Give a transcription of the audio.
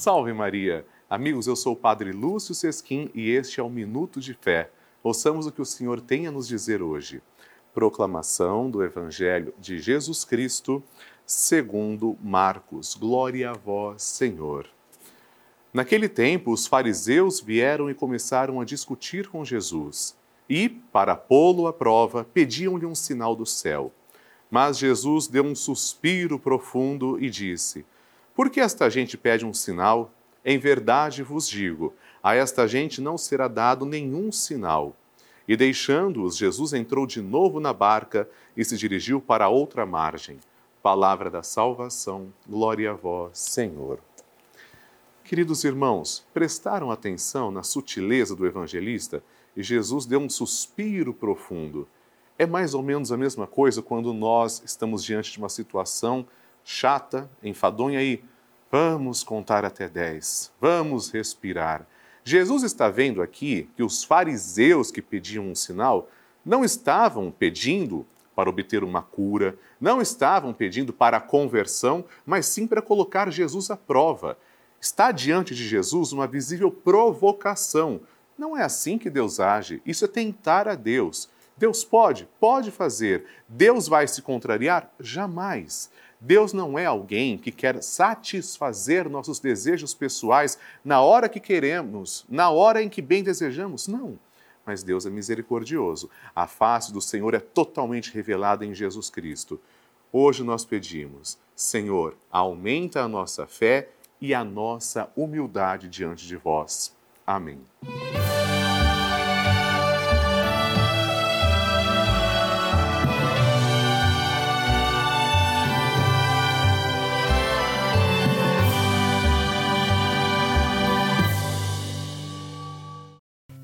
Salve Maria! Amigos, eu sou o Padre Lúcio Sesquim e este é o Minuto de Fé. Ouçamos o que o Senhor tem a nos dizer hoje. Proclamação do Evangelho de Jesus Cristo, segundo Marcos. Glória a vós, Senhor. Naquele tempo, os fariseus vieram e começaram a discutir com Jesus. E, para pô-lo à prova, pediam-lhe um sinal do céu. Mas Jesus deu um suspiro profundo e disse: Por que esta gente pede um sinal? Em verdade vos digo: a esta gente não será dado nenhum sinal. E deixando-os, Jesus entrou de novo na barca e se dirigiu para outra margem. Palavra da salvação, glória a vós, Senhor. Queridos irmãos, prestaram atenção na sutileza do evangelista e Jesus deu um suspiro profundo. É mais ou menos a mesma coisa quando nós estamos diante de uma situação chata, enfadonha e Vamos contar até dez. Vamos respirar. Jesus está vendo aqui que os fariseus que pediam um sinal não estavam pedindo para obter uma cura, não estavam pedindo para a conversão, mas sim para colocar Jesus à prova. Está diante de Jesus uma visível provocação. Não é assim que Deus age, isso é tentar a Deus. Deus pode? Pode fazer. Deus vai se contrariar? Jamais. Deus não é alguém que quer satisfazer nossos desejos pessoais na hora que queremos, na hora em que bem desejamos. Não. Mas Deus é misericordioso. A face do Senhor é totalmente revelada em Jesus Cristo. Hoje nós pedimos, Senhor, aumenta a nossa fé e a nossa humildade diante de vós. Amém.